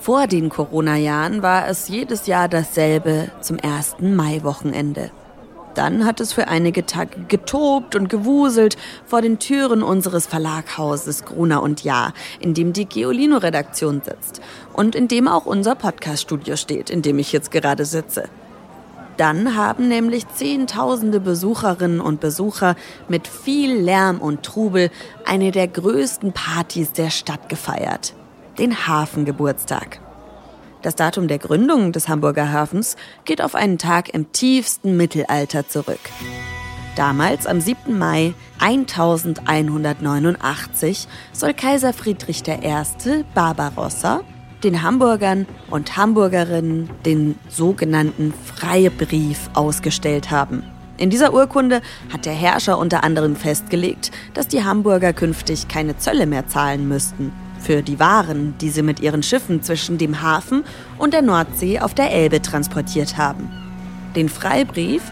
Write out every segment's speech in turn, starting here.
Vor den Corona-Jahren war es jedes Jahr dasselbe zum ersten Mai-Wochenende. Dann hat es für einige Tage getobt und gewuselt vor den Türen unseres Verlaghauses Gruner und Jahr, in dem die Geolino-Redaktion sitzt und in dem auch unser Podcast-Studio steht, in dem ich jetzt gerade sitze. Dann haben nämlich Zehntausende Besucherinnen und Besucher mit viel Lärm und Trubel eine der größten Partys der Stadt gefeiert. Den Hafengeburtstag. Das Datum der Gründung des Hamburger Hafens geht auf einen Tag im tiefsten Mittelalter zurück. Damals, am 7. Mai 1189, soll Kaiser Friedrich I. Barbarossa den Hamburgern und Hamburgerinnen den sogenannten Freibrief ausgestellt haben. In dieser Urkunde hat der Herrscher unter anderem festgelegt, dass die Hamburger künftig keine Zölle mehr zahlen müssten für die Waren, die sie mit ihren Schiffen zwischen dem Hafen und der Nordsee auf der Elbe transportiert haben. Den Freibrief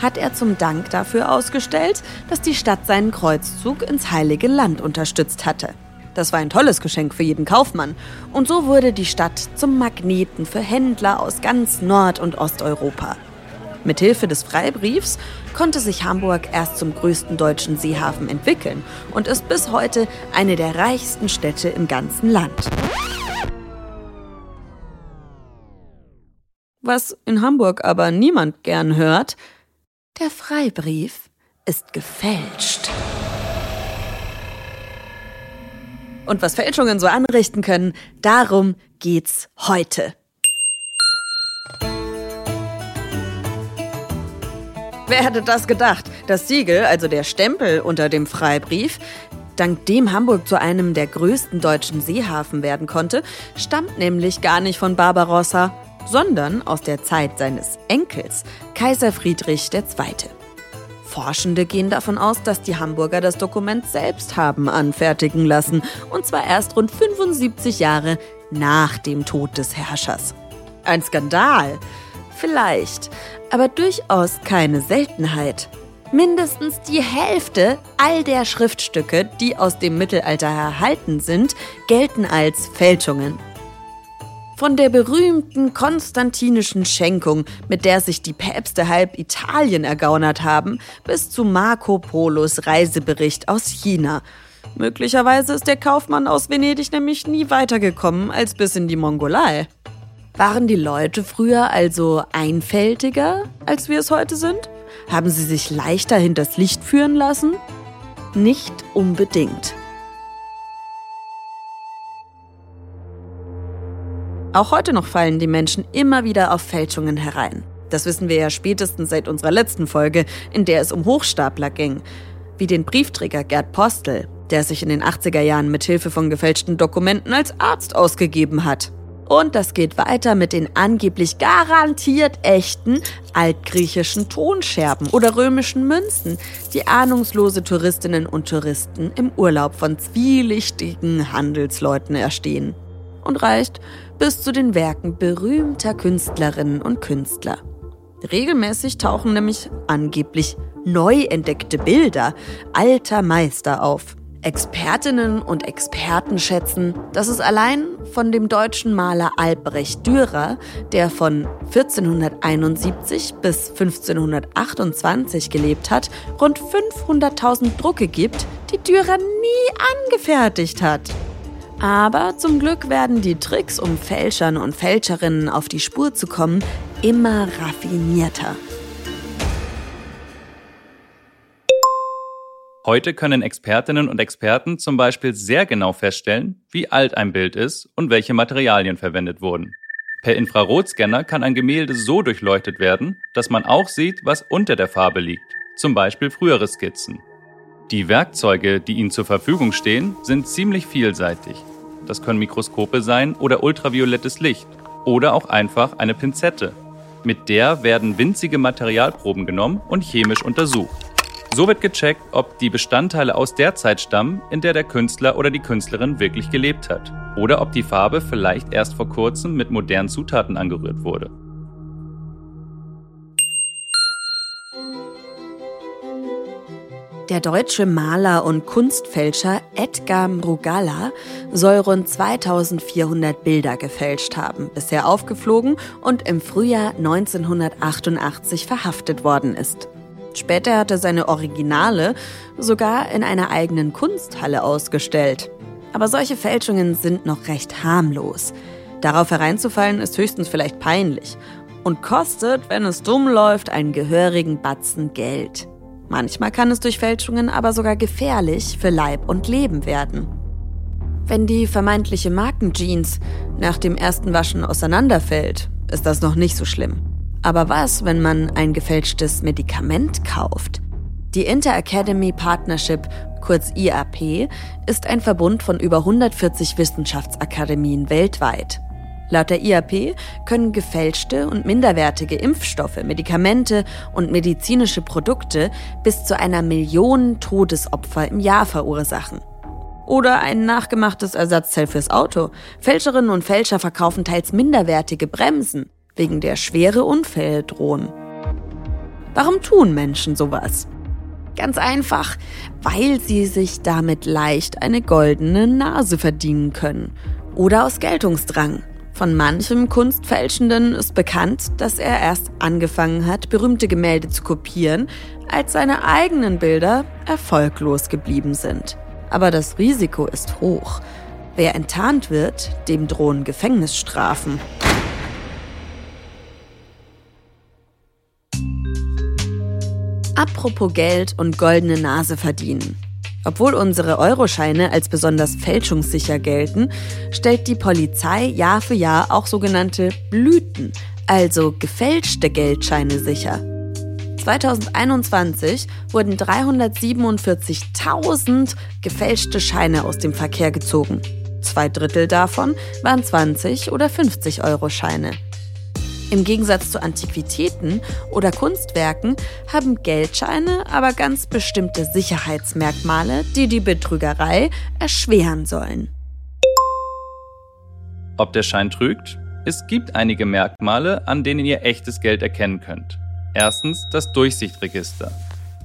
hat er zum Dank dafür ausgestellt, dass die Stadt seinen Kreuzzug ins Heilige Land unterstützt hatte. Das war ein tolles Geschenk für jeden Kaufmann. Und so wurde die Stadt zum Magneten für Händler aus ganz Nord- und Osteuropa. Mithilfe des Freibriefs konnte sich Hamburg erst zum größten deutschen Seehafen entwickeln und ist bis heute eine der reichsten Städte im ganzen Land. Was in Hamburg aber niemand gern hört, der Freibrief ist gefälscht. Und was Fälschungen so anrichten können, darum geht's heute. Wer hätte das gedacht? Das Siegel, also der Stempel unter dem Freibrief, dank dem Hamburg zu einem der größten deutschen Seehafen werden konnte, stammt nämlich gar nicht von Barbarossa, sondern aus der Zeit seines Enkels, Kaiser Friedrich II. Forschende gehen davon aus, dass die Hamburger das Dokument selbst haben anfertigen lassen, und zwar erst rund 75 Jahre nach dem Tod des Herrschers. Ein Skandal. Vielleicht, aber durchaus keine Seltenheit. Mindestens die Hälfte all der Schriftstücke, die aus dem Mittelalter erhalten sind, gelten als Fälschungen. Von der berühmten konstantinischen Schenkung, mit der sich die Päpste halb Italien ergaunert haben, bis zu Marco Polos Reisebericht aus China. Möglicherweise ist der Kaufmann aus Venedig nämlich nie weitergekommen als bis in die Mongolei. Waren die Leute früher also einfältiger, als wir es heute sind? Haben sie sich leichter hinters Licht führen lassen? Nicht unbedingt. Auch heute noch fallen die Menschen immer wieder auf Fälschungen herein. Das wissen wir ja spätestens seit unserer letzten Folge, in der es um Hochstapler ging, wie den Briefträger Gerd Postel, der sich in den 80er Jahren mit Hilfe von gefälschten Dokumenten als Arzt ausgegeben hat. Und das geht weiter mit den angeblich garantiert echten altgriechischen Tonscherben oder römischen Münzen, die ahnungslose Touristinnen und Touristen im Urlaub von zwielichtigen Handelsleuten erstehen. Und reicht bis zu den Werken berühmter Künstlerinnen und Künstler. Regelmäßig tauchen nämlich angeblich neu entdeckte Bilder alter Meister auf. Expertinnen und Experten schätzen, dass es allein von dem deutschen Maler Albrecht Dürer, der von 1471 bis 1528 gelebt hat, rund 500.000 Drucke gibt, die Dürer nie angefertigt hat. Aber zum Glück werden die Tricks, um Fälschern und Fälscherinnen auf die Spur zu kommen, immer raffinierter. Heute können Expertinnen und Experten zum Beispiel sehr genau feststellen, wie alt ein Bild ist und welche Materialien verwendet wurden. Per Infrarotscanner kann ein Gemälde so durchleuchtet werden, dass man auch sieht, was unter der Farbe liegt, zum Beispiel frühere Skizzen. Die Werkzeuge, die Ihnen zur Verfügung stehen, sind ziemlich vielseitig. Das können Mikroskope sein oder ultraviolettes Licht oder auch einfach eine Pinzette. Mit der werden winzige Materialproben genommen und chemisch untersucht. So wird gecheckt, ob die Bestandteile aus der Zeit stammen, in der der Künstler oder die Künstlerin wirklich gelebt hat. Oder ob die Farbe vielleicht erst vor kurzem mit modernen Zutaten angerührt wurde. Der deutsche Maler und Kunstfälscher Edgar Mrugala soll rund 2400 Bilder gefälscht haben, bis er aufgeflogen und im Frühjahr 1988 verhaftet worden ist. Später hat er seine Originale sogar in einer eigenen Kunsthalle ausgestellt. Aber solche Fälschungen sind noch recht harmlos. Darauf hereinzufallen ist höchstens vielleicht peinlich und kostet, wenn es dumm läuft, einen gehörigen Batzen Geld. Manchmal kann es durch Fälschungen aber sogar gefährlich für Leib und Leben werden. Wenn die vermeintliche Markenjeans nach dem ersten Waschen auseinanderfällt, ist das noch nicht so schlimm. Aber was, wenn man ein gefälschtes Medikament kauft? Die Inter-Academy Partnership, kurz IAP, ist ein Verbund von über 140 Wissenschaftsakademien weltweit. Laut der IAP können gefälschte und minderwertige Impfstoffe, Medikamente und medizinische Produkte bis zu einer Million Todesopfer im Jahr verursachen. Oder ein nachgemachtes Ersatzteil fürs Auto. Fälscherinnen und Fälscher verkaufen teils minderwertige Bremsen, wegen der schwere Unfälle drohen. Warum tun Menschen sowas? Ganz einfach, weil sie sich damit leicht eine goldene Nase verdienen können. Oder aus Geltungsdrang. Von manchem Kunstfälschenden ist bekannt, dass er erst angefangen hat, berühmte Gemälde zu kopieren, als seine eigenen Bilder erfolglos geblieben sind. Aber das Risiko ist hoch. Wer enttarnt wird, dem drohen Gefängnisstrafen. Apropos Geld und goldene Nase verdienen. Obwohl unsere Euroscheine als besonders fälschungssicher gelten, stellt die Polizei Jahr für Jahr auch sogenannte Blüten, also gefälschte Geldscheine sicher. 2021 wurden 347.000 gefälschte Scheine aus dem Verkehr gezogen. Zwei Drittel davon waren 20 oder 50 Euro Scheine. Im Gegensatz zu Antiquitäten oder Kunstwerken haben Geldscheine aber ganz bestimmte Sicherheitsmerkmale, die die Betrügerei erschweren sollen. Ob der Schein trügt? Es gibt einige Merkmale, an denen ihr echtes Geld erkennen könnt. Erstens das Durchsichtregister.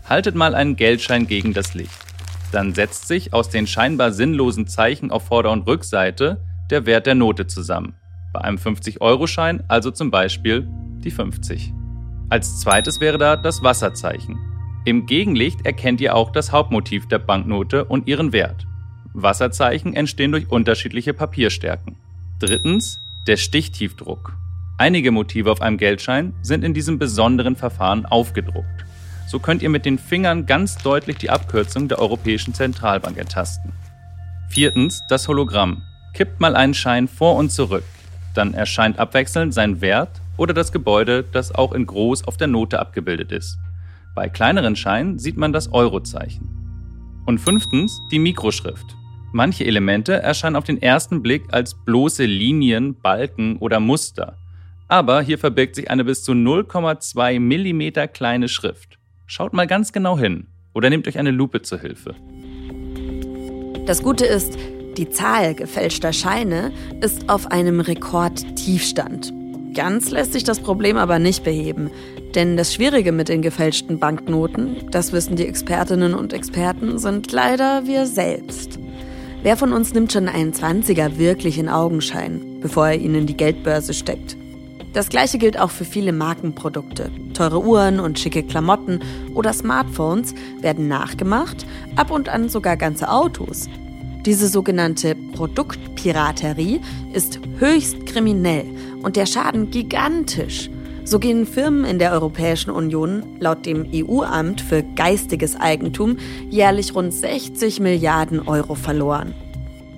Haltet mal einen Geldschein gegen das Licht. Dann setzt sich aus den scheinbar sinnlosen Zeichen auf Vorder- und Rückseite der Wert der Note zusammen. Bei einem 50-Euro-Schein also zum Beispiel die 50. Als zweites wäre da das Wasserzeichen. Im Gegenlicht erkennt ihr auch das Hauptmotiv der Banknote und ihren Wert. Wasserzeichen entstehen durch unterschiedliche Papierstärken. Drittens der Stichtiefdruck. Einige Motive auf einem Geldschein sind in diesem besonderen Verfahren aufgedruckt. So könnt ihr mit den Fingern ganz deutlich die Abkürzung der Europäischen Zentralbank ertasten. Viertens das Hologramm. Kippt mal einen Schein vor und zurück. Dann erscheint abwechselnd sein Wert oder das Gebäude, das auch in groß auf der Note abgebildet ist. Bei kleineren Scheinen sieht man das Eurozeichen. Und fünftens die Mikroschrift. Manche Elemente erscheinen auf den ersten Blick als bloße Linien, Balken oder Muster. Aber hier verbirgt sich eine bis zu 0,2 mm kleine Schrift. Schaut mal ganz genau hin oder nehmt euch eine Lupe zur Hilfe. Das Gute ist, die Zahl gefälschter Scheine ist auf einem Rekordtiefstand. Ganz lässt sich das Problem aber nicht beheben. Denn das Schwierige mit den gefälschten Banknoten, das wissen die Expertinnen und Experten, sind leider wir selbst. Wer von uns nimmt schon einen 20er wirklich in Augenschein, bevor er ihn in die Geldbörse steckt? Das gleiche gilt auch für viele Markenprodukte. Teure Uhren und schicke Klamotten oder Smartphones werden nachgemacht, ab und an sogar ganze Autos. Diese sogenannte Produktpiraterie ist höchst kriminell und der Schaden gigantisch. So gehen Firmen in der Europäischen Union laut dem EU-Amt für geistiges Eigentum jährlich rund 60 Milliarden Euro verloren.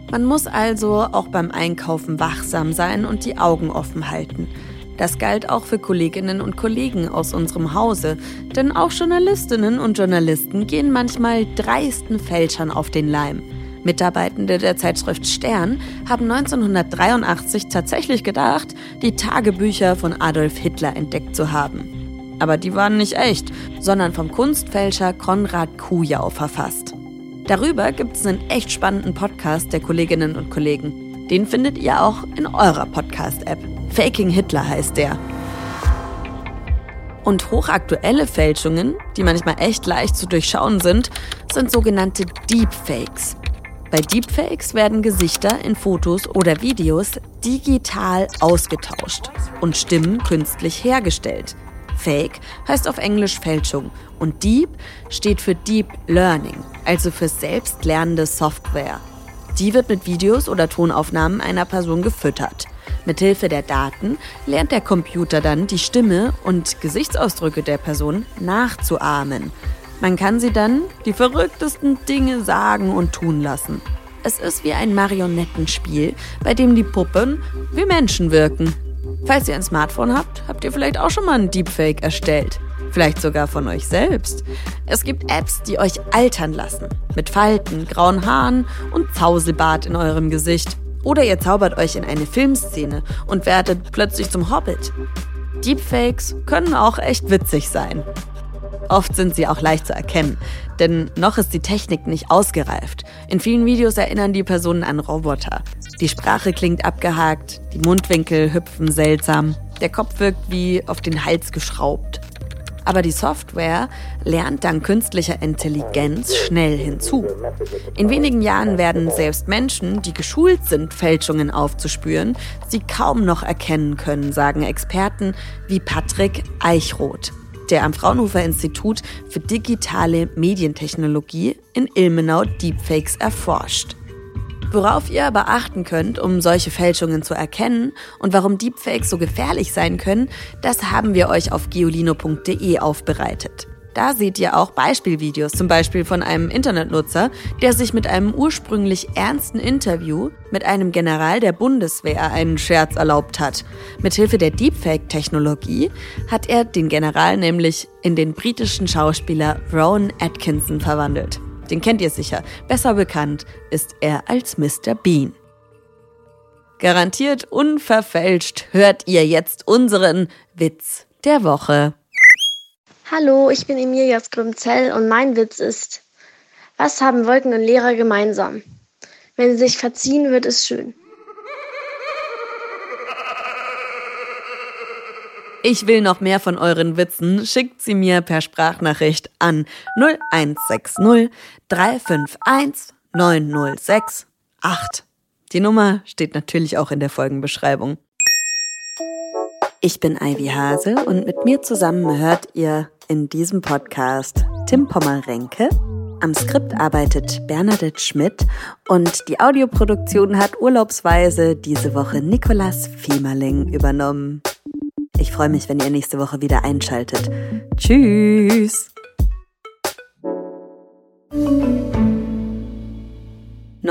Man muss also auch beim Einkaufen wachsam sein und die Augen offen halten. Das galt auch für Kolleginnen und Kollegen aus unserem Hause, denn auch Journalistinnen und Journalisten gehen manchmal dreisten Fälschern auf den Leim. Mitarbeitende der Zeitschrift Stern haben 1983 tatsächlich gedacht, die Tagebücher von Adolf Hitler entdeckt zu haben. Aber die waren nicht echt, sondern vom Kunstfälscher Konrad Kujau verfasst. Darüber gibt es einen echt spannenden Podcast der Kolleginnen und Kollegen. Den findet ihr auch in eurer Podcast-App. Faking Hitler heißt der. Und hochaktuelle Fälschungen, die manchmal echt leicht zu durchschauen sind, sind sogenannte Deepfakes. Bei Deepfakes werden Gesichter in Fotos oder Videos digital ausgetauscht und Stimmen künstlich hergestellt. Fake heißt auf Englisch Fälschung und Deep steht für Deep Learning, also für selbstlernende Software. Die wird mit Videos oder Tonaufnahmen einer Person gefüttert. Mithilfe der Daten lernt der Computer dann die Stimme und Gesichtsausdrücke der Person nachzuahmen man kann sie dann die verrücktesten Dinge sagen und tun lassen. Es ist wie ein Marionettenspiel, bei dem die Puppen wie Menschen wirken. Falls ihr ein Smartphone habt, habt ihr vielleicht auch schon mal einen Deepfake erstellt. Vielleicht sogar von euch selbst. Es gibt Apps, die euch altern lassen. Mit Falten, grauen Haaren und Zauselbart in eurem Gesicht. Oder ihr zaubert euch in eine Filmszene und werdet plötzlich zum Hobbit. Deepfakes können auch echt witzig sein. Oft sind sie auch leicht zu erkennen, denn noch ist die Technik nicht ausgereift. In vielen Videos erinnern die Personen an Roboter. Die Sprache klingt abgehakt, die Mundwinkel hüpfen seltsam, der Kopf wirkt wie auf den Hals geschraubt. Aber die Software lernt dank künstlicher Intelligenz schnell hinzu. In wenigen Jahren werden selbst Menschen, die geschult sind, Fälschungen aufzuspüren, sie kaum noch erkennen können, sagen Experten wie Patrick Eichroth der am Fraunhofer Institut für digitale Medientechnologie in Ilmenau Deepfakes erforscht. Worauf ihr aber achten könnt, um solche Fälschungen zu erkennen und warum Deepfakes so gefährlich sein können, das haben wir euch auf geolino.de aufbereitet. Da seht ihr auch Beispielvideos, zum Beispiel von einem Internetnutzer, der sich mit einem ursprünglich ernsten Interview mit einem General der Bundeswehr einen Scherz erlaubt hat. Mithilfe der Deepfake-Technologie hat er den General nämlich in den britischen Schauspieler Rowan Atkinson verwandelt. Den kennt ihr sicher. Besser bekannt ist er als Mr. Bean. Garantiert unverfälscht hört ihr jetzt unseren Witz der Woche. Hallo, ich bin Emilia Skrimzell und mein Witz ist, was haben Wolken und Lehrer gemeinsam? Wenn sie sich verziehen, wird es schön. Ich will noch mehr von euren Witzen. Schickt sie mir per Sprachnachricht an 0160 351 906 8. Die Nummer steht natürlich auch in der Folgenbeschreibung. Ich bin Ivy Hase und mit mir zusammen hört ihr in diesem Podcast Tim Pommerenke. Am Skript arbeitet Bernadette Schmidt und die Audioproduktion hat urlaubsweise diese Woche Nikolas Fiemerling übernommen. Ich freue mich, wenn ihr nächste Woche wieder einschaltet. Tschüss!